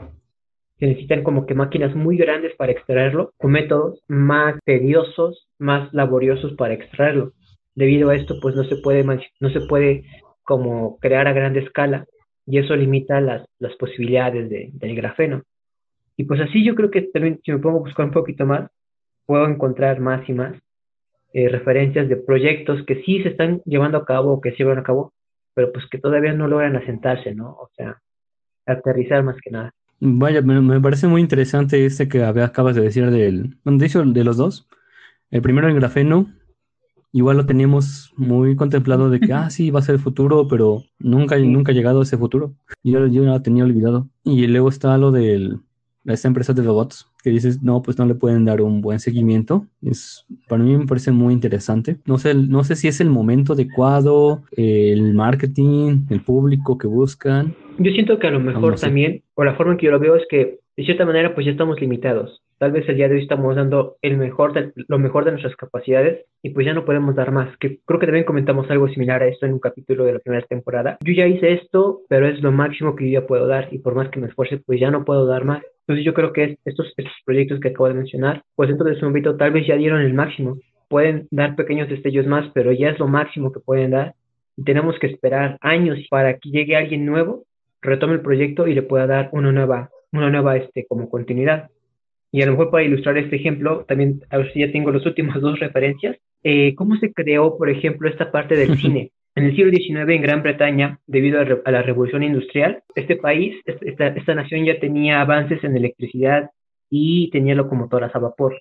Se necesitan como que máquinas muy grandes para extraerlo, con métodos más tediosos, más laboriosos para extraerlo. Debido a esto, pues no se puede, no se puede como crear a gran escala y eso limita las, las posibilidades de, del grafeno. Y pues así yo creo que también, si me pongo a buscar un poquito más, puedo encontrar más y más eh, referencias de proyectos que sí se están llevando a cabo o que se llevan a cabo, pero pues que todavía no logran asentarse, ¿no? O sea, aterrizar más que nada. Vaya, me, parece muy interesante este que acabas de decir del, de hecho, de los dos. El primero, el grafeno, igual lo teníamos muy contemplado de que, ah, sí, va a ser el futuro, pero nunca, nunca ha llegado a ese futuro. Yo, yo lo tenía olvidado. Y luego está lo del esta empresa de robots que dices, no, pues no le pueden dar un buen seguimiento. Es, para mí me parece muy interesante. No sé, no sé si es el momento adecuado, el marketing, el público que buscan. Yo siento que a lo mejor también, o la forma en que yo lo veo es que de cierta manera pues ya estamos limitados. Tal vez el día de hoy estamos dando el mejor lo mejor de nuestras capacidades y pues ya no podemos dar más. Que creo que también comentamos algo similar a esto en un capítulo de la primera temporada. Yo ya hice esto, pero es lo máximo que yo ya puedo dar y por más que me esfuerce pues ya no puedo dar más. Entonces yo creo que estos, estos proyectos que acabo de mencionar, pues dentro de su ámbito tal vez ya dieron el máximo. Pueden dar pequeños destellos más, pero ya es lo máximo que pueden dar. Y tenemos que esperar años para que llegue alguien nuevo, retome el proyecto y le pueda dar una nueva, una nueva este, como continuidad. Y a lo mejor para ilustrar este ejemplo, también a ver si ya tengo las últimas [LAUGHS] dos referencias. Eh, ¿Cómo se creó, por ejemplo, esta parte del [LAUGHS] cine? En el siglo XIX en Gran Bretaña, debido a, la revolución industrial, este país, esta, esta, nación ya tenía avances en electricidad y tenía locomotoras a vapor.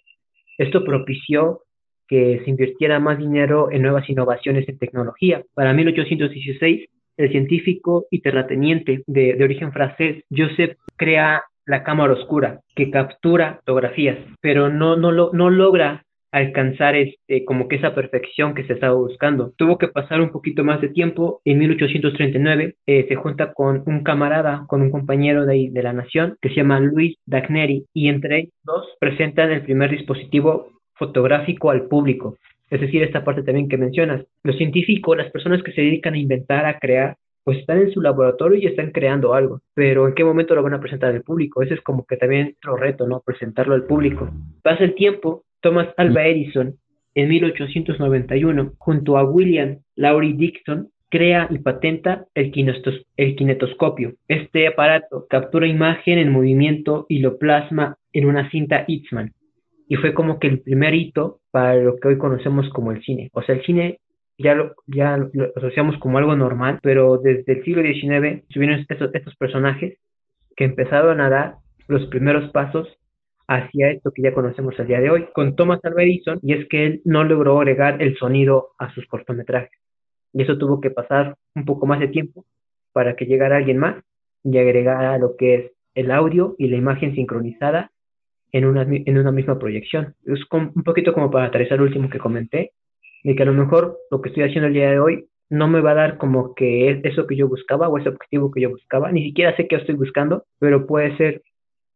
Esto propició que se invirtiera más dinero en nuevas innovaciones en tecnología. Para 1816, el científico y terrateniente de, de origen francés, Joseph, crea la cámara oscura, que captura fotografías, pero no, no, lo, no logra alcanzar este, como que esa perfección que se estaba buscando. Tuvo que pasar un poquito más de tiempo. En 1839 eh, se junta con un camarada, con un compañero de, de la nación que se llama Luis Dagneri y entre ellos presentan el primer dispositivo fotográfico al público. Es decir, esta parte también que mencionas. Los científicos, las personas que se dedican a inventar, a crear, pues están en su laboratorio y están creando algo, pero ¿en qué momento lo van a presentar al público? Ese es como que también otro reto, ¿no? Presentarlo al público. Pasa el tiempo, Thomas Alva Edison, en 1891, junto a William Laurie Dixon, crea y patenta el, el kinetoscopio. Este aparato captura imagen en movimiento y lo plasma en una cinta Eastman. Y fue como que el primer hito para lo que hoy conocemos como el cine. O sea, el cine ya lo, ya lo asociamos como algo normal, pero desde el siglo XIX subieron estos, estos personajes que empezaron a dar los primeros pasos hacia esto que ya conocemos al día de hoy, con Thomas Alva Edison, y es que él no logró agregar el sonido a sus cortometrajes. Y eso tuvo que pasar un poco más de tiempo para que llegara alguien más y agregara lo que es el audio y la imagen sincronizada en una, en una misma proyección. Es un poquito como para aterrizar el último que comenté, de que a lo mejor lo que estoy haciendo el día de hoy no me va a dar como que es eso que yo buscaba o ese objetivo que yo buscaba, ni siquiera sé qué estoy buscando, pero puede ser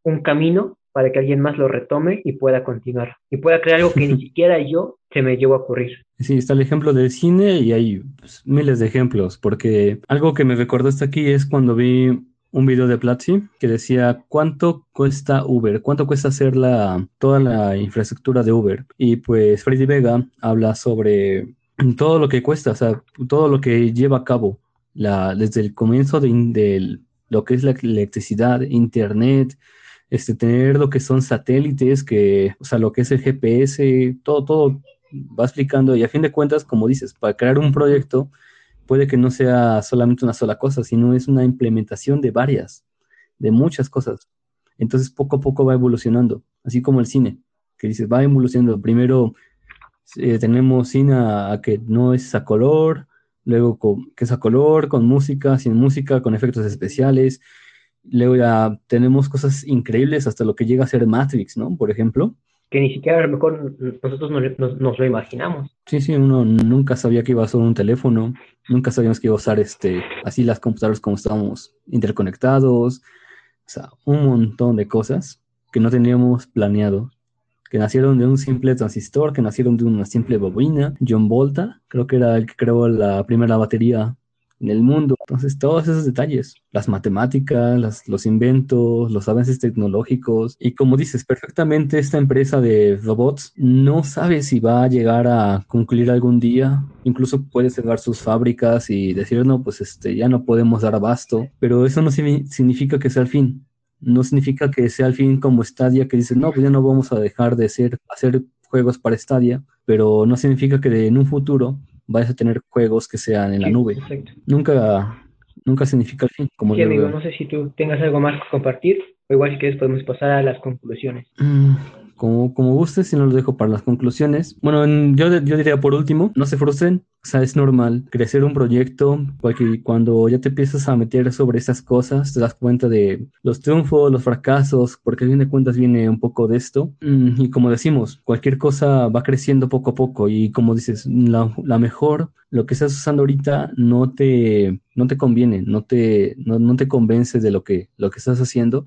un camino para que alguien más lo retome y pueda continuar y pueda crear algo que ni [LAUGHS] siquiera yo se me llevo a ocurrir. Sí, está el ejemplo del cine y hay pues, miles de ejemplos, porque algo que me recordó hasta aquí es cuando vi un video de Platzi que decía cuánto cuesta Uber, cuánto cuesta hacer la, toda la infraestructura de Uber. Y pues Freddy Vega habla sobre todo lo que cuesta, o sea, todo lo que lleva a cabo la, desde el comienzo de, lo que es la electricidad, internet, este, tener lo que son satélites, que, o sea, lo que es el GPS, todo, todo va explicando y a fin de cuentas, como dices, para crear un proyecto puede que no sea solamente una sola cosa, sino es una implementación de varias, de muchas cosas. Entonces poco a poco va evolucionando, así como el cine, que dices, va evolucionando. Primero eh, tenemos cine a, que no es a color, luego que es a color, con música, sin música, con efectos especiales. Luego ya tenemos cosas increíbles hasta lo que llega a ser Matrix, ¿no? Por ejemplo que ni siquiera a lo mejor nosotros nos, lo imaginamos. Sí, sí, uno nunca sabía que iba a usar un teléfono, nunca sabíamos que iba a usar este, así las computadoras como estábamos interconectados, o sea, un montón de cosas que no teníamos planeado, que nacieron de un simple transistor, que nacieron de una simple bobina. John Volta, creo que era el que creó la primera batería en el mundo. Entonces, todos esos detalles, las matemáticas, los inventos, los avances tecnológicos, y como dices, perfectamente esta empresa de robots no sabe si va a llegar a concluir algún día, incluso puede cerrar sus fábricas y decir, no, pues este, ya no podemos dar abasto, pero eso no significa que sea el fin. No significa que sea el fin como Stadia, que dice, no, pues ya no vamos a dejar de ser, hacer juegos para Stadia, pero no significa que en un futuro vayas a tener juegos que sean en la nube. Nunca, nunca significa el fin. Como sí, amigo, no sé si tú tengas algo más que compartir, o igual si quieres podemos pasar a las conclusiones. Mm, como, como gustes, si no lo dejo para las conclusiones. Bueno, yo, yo diría por último, no se frustren, o sea, es normal crecer un proyecto, porque cuando ya te empiezas a meter sobre esas cosas, te das cuenta de los triunfos, los fracasos, porque a fin de cuentas viene un poco de esto. Mm, y como decimos, cualquier cosa va creciendo poco a poco y como dices, la, la mejor, lo que estás usando ahorita no te, no te conviene, no te, no, no te convence de lo que, lo que estás haciendo,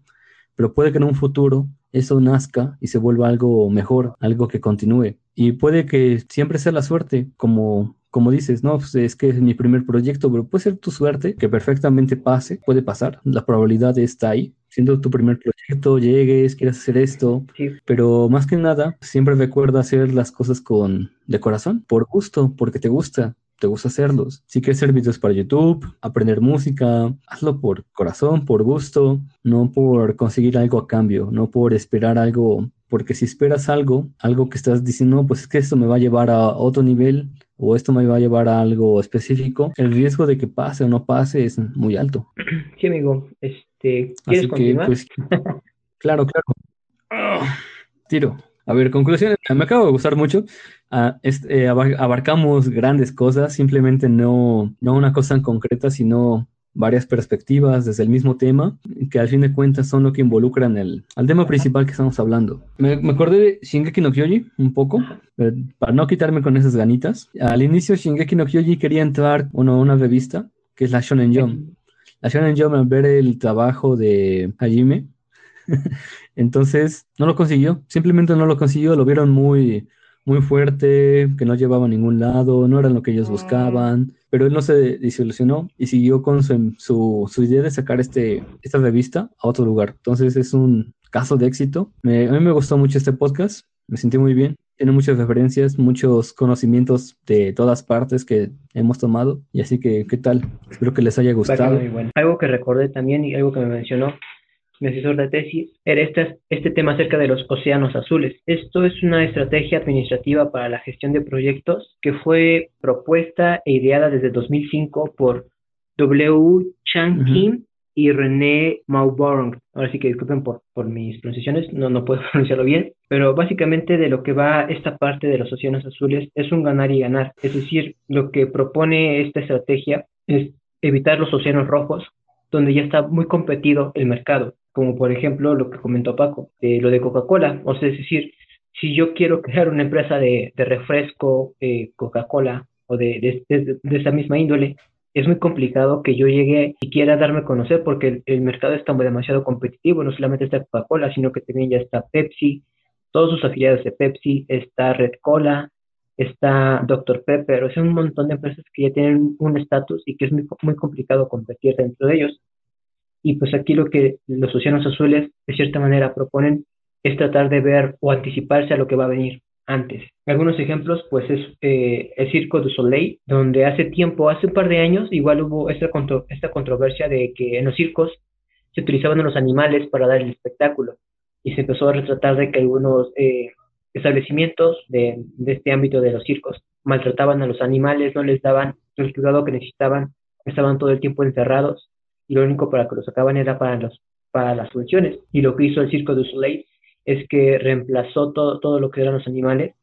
pero puede que en un futuro eso nazca y se vuelva algo mejor, algo que continúe. Y puede que siempre sea la suerte, como, como dices, no, pues es que es mi primer proyecto, pero puede ser tu suerte que perfectamente pase, puede pasar, la probabilidad está ahí. Siendo tu primer proyecto, llegues, quieras hacer esto, pero más que nada, siempre recuerda hacer las cosas con de corazón, por gusto, porque te gusta te gusta hacerlos. Si quieres hacer videos para YouTube, aprender música, hazlo por corazón, por gusto, no por conseguir algo a cambio, no por esperar algo, porque si esperas algo, algo que estás diciendo, pues es que esto me va a llevar a otro nivel o esto me va a llevar a algo específico, el riesgo de que pase o no pase es muy alto. [CLEARS THROAT] Sí, amigo, este, ¿quieres Así pues, [LAUGHS] claro, claro. Ah, tiro. A ver, conclusiones. Me acabo de gustar mucho. Ah, eh, abarcamos grandes cosas, simplemente no, no una cosa en concreta, sino varias perspectivas desde el mismo tema, que al fin de cuentas son lo que involucran el, al tema principal que estamos hablando. Me, acordé de Shingeki no Kyoji un poco, para no quitarme con esas ganitas. Al inicio Shingeki no Kyoji quería entrar a una revista, que es la Shonen Jump. La Shonen Jump al ver el trabajo de Hajime, [LAUGHS] entonces no lo consiguió, simplemente no lo consiguió, lo vieron muy muy fuerte, que no llevaba a ningún lado, no era lo que ellos buscaban, pero él no se desilusionó y siguió con su, su, idea de sacar este, esta revista a otro lugar. Entonces es un caso de éxito. a mí me gustó mucho este podcast, me sentí muy bien. Tiene muchas referencias, muchos conocimientos de todas partes que hemos tomado. Y así que, ¿qué tal? Espero que les haya gustado. Algo que recordé también y algo que me mencionó mi asesor de tesis, era este, este tema acerca de los océanos azules. Esto es una estrategia administrativa para la gestión de proyectos que fue propuesta e ideada desde 2005 por W. Chang Kim y René Mauborn. Ahora sí que disculpen por, por mis pronunciaciones, no, no puedo [LAUGHS] pronunciarlo bien, pero básicamente de lo que va esta parte de los océanos azules es un ganar y ganar. Es decir, lo que propone esta estrategia es evitar los océanos rojos, donde ya está muy competido el mercado como por ejemplo lo que comentó Paco, de lo de Coca-Cola. O sea, es decir, si yo quiero crear una empresa de, refresco, eh, Coca-Cola o de, de, esa misma índole, es muy complicado que yo llegue y quiera darme a conocer porque el, mercado está demasiado competitivo, no solamente está Coca-Cola, sino que también ya está Pepsi, todos sus afiliados de Pepsi, está Red Cola, está Dr. Pepper, o sea, un montón de empresas que ya tienen un estatus y que es muy, muy complicado competir dentro de ellos. Y pues aquí lo que los océanos azules de cierta manera proponen es tratar de ver o anticiparse a lo que va a venir antes. Algunos ejemplos, pues es eh, el Circo du Soleil, donde hace tiempo, hace un par de años, igual hubo esta, esta controversia de que en los circos se utilizaban los animales para dar el espectáculo y se empezó a retratar de que algunos eh, establecimientos de, de, este ámbito de los circos maltrataban a los animales, no les daban el cuidado que necesitaban, estaban todo el tiempo encerrados y lo único para que los sacaban era para, las funciones. Y lo que hizo el Circo du Soleil es que reemplazó todo, lo que eran los animales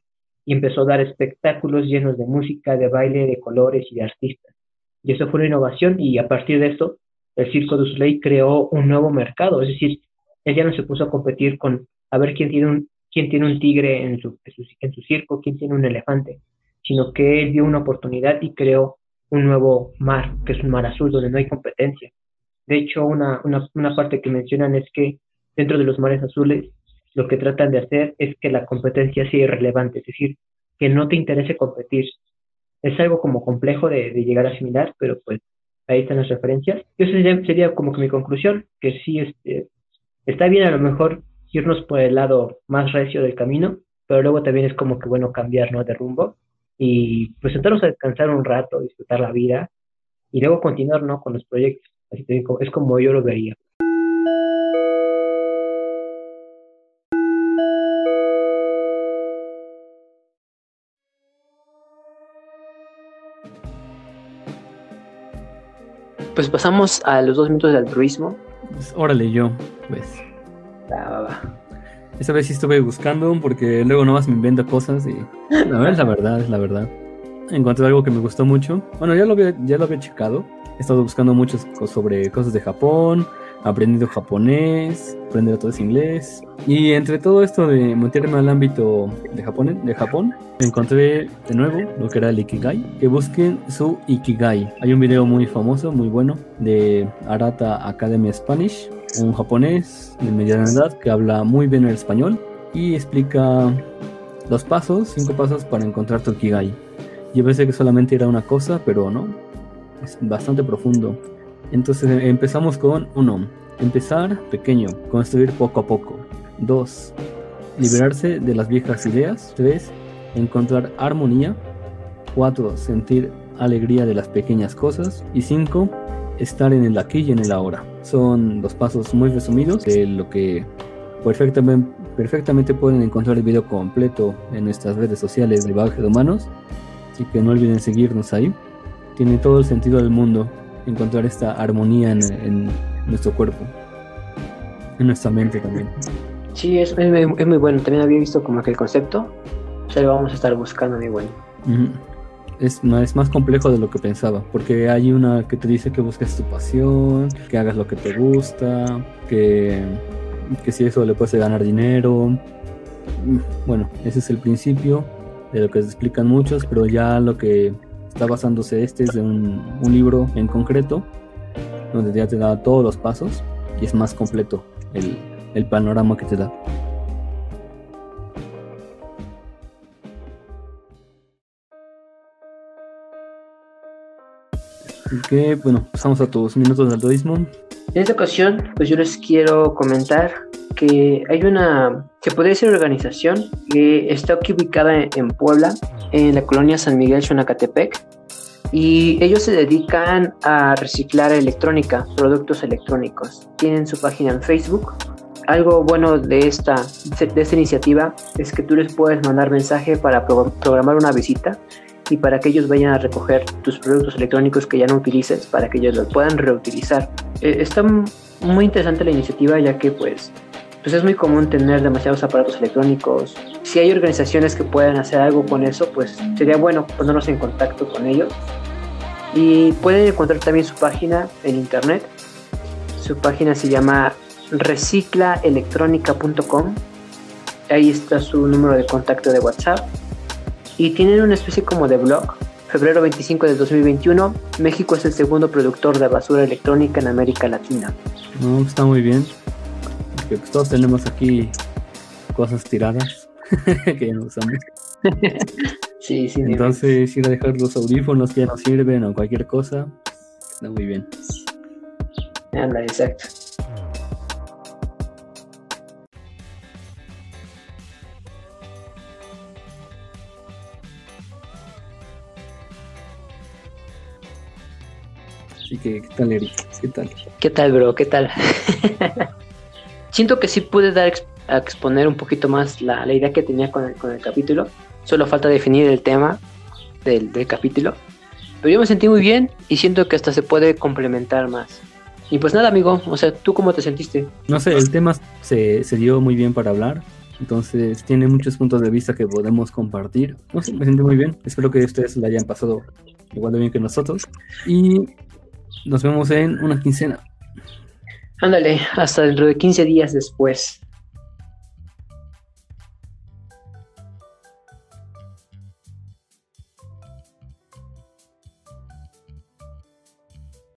y empezó a dar espectáculos llenos de música, de baile, de colores y de artistas. Y eso fue una innovación y a partir de esto el Circo du Soleil creó un nuevo mercado, es decir, él ya no se puso a competir con a ver quién tiene un, quién tiene un tigre en su, en su, circo, quién tiene un elefante, sino que él dio una oportunidad y creó un nuevo mar, que es un mar azul, donde no hay competencia. De hecho, una, una, una parte que mencionan es que dentro de los mares azules lo que tratan de hacer es que la competencia sea irrelevante, es decir, que no te interese competir. Es algo como complejo de, llegar a asimilar, pero pues ahí están las referencias. Eso sería, como que mi conclusión, que sí este, está bien a lo mejor irnos por el lado más recio del camino, pero luego también es como que bueno cambiar de rumbo y pues sentarnos a descansar un rato, disfrutar la vida y luego continuar ¿no? con los proyectos. Así que es como yo lo vería. Pues pasamos a los dos minutos de altruismo. Pues, órale, yo, pues. Esa vez sí estuve buscando porque luego nomás me invento cosas y. [LAUGHS] Ver, es la verdad, es la verdad. Encontré algo que me gustó mucho. Bueno, ya lo había, ya lo había checado. He estado buscando cosas sobre cosas de Japón, aprendido japonés, aprender todo inglés. Y entre todo esto de meterme al ámbito de Japón, de Japón, encontré de nuevo lo que era el Ikigai. Que busquen su Ikigai. Hay un video muy famoso, muy bueno, de Arata Academy Spanish, un japonés de mediana edad que habla muy bien el español y explica los pasos, cinco pasos para encontrar tu Ikigai. Yo pensé que solamente era una cosa, pero no. Es bastante profundo. Entonces eh, empezamos con uno, empezar pequeño, construir poco a poco. Dos, liberarse de las viejas ideas. Tres, encontrar armonía. Cuatro, sentir alegría de las pequeñas cosas. Y cinco, estar en el aquí y en el ahora. Son dos pasos muy resumidos de lo que perfectamente, perfectamente pueden encontrar el video completo en nuestras redes sociales de Bagaje de Humanos. Así que no olviden seguirnos ahí. Tiene todo el sentido del mundo encontrar esta armonía en, nuestro cuerpo, en nuestra mente también. Sí, es, es, muy bueno. También había visto como que el concepto, sea, lo vamos a estar buscando muy bueno. Es más, es más complejo de lo que pensaba, porque hay una que te dice que busques tu pasión, que hagas lo que te gusta, que, que si eso le puedes ganar dinero. Bueno, ese es el principio de lo que se explican muchos, pero ya lo que está basándose este es de un, libro en concreto, donde ya te da todos los pasos y es más completo el, el panorama que te da. Que bueno, pasamos a tus minutos de altruismo. En esta ocasión, pues yo les quiero comentar que hay una que podría ser organización que está aquí ubicada en Puebla, en la colonia San Miguel Xonacatepec, y ellos se dedican a reciclar electrónica, productos electrónicos. Tienen su página en Facebook. Algo bueno de esta, de esta iniciativa es que tú les puedes mandar mensaje para programar una visita y para que ellos vayan a recoger tus productos electrónicos que ya no utilices para que ellos los puedan reutilizar. Eh, está muy interesante la iniciativa ya que pues pues es muy común tener demasiados aparatos electrónicos. Si hay organizaciones que puedan hacer algo con eso, pues sería bueno ponernos en contacto con ellos. Y pueden encontrar también su página en internet. Su página se llama reciclaelectrónica.com. Ahí está su número de contacto de WhatsApp. Y tienen una especie como de blog. Febrero 25 de 2021, México es el segundo productor de basura electrónica en América Latina. No, está muy bien pues todos tenemos aquí cosas tiradas [LAUGHS] que ya no usamos. [LAUGHS] sí, sí. Entonces ir a dejar los audífonos que ya no sirven o cualquier cosa, está muy bien. Anda, exacto. ¿Qué tal, Eric? ¿Qué tal? ¿Qué tal, bro? ¿Qué tal? [LAUGHS] Siento que sí pude dar a exponer un poquito más la, la idea que tenía con el, con el, capítulo. Solo falta definir el tema del, del, capítulo. Pero yo me sentí muy bien y siento que hasta se puede complementar más. Y pues nada, amigo, o sea, ¿tú cómo te sentiste? No sé, el tema se, se dio muy bien para hablar. Entonces tiene muchos puntos de vista que podemos compartir. No sé, me sentí muy bien. Espero que ustedes la hayan pasado igual de bien que nosotros. Y nos vemos en una quincena. Ándale, hasta dentro de 15 días después.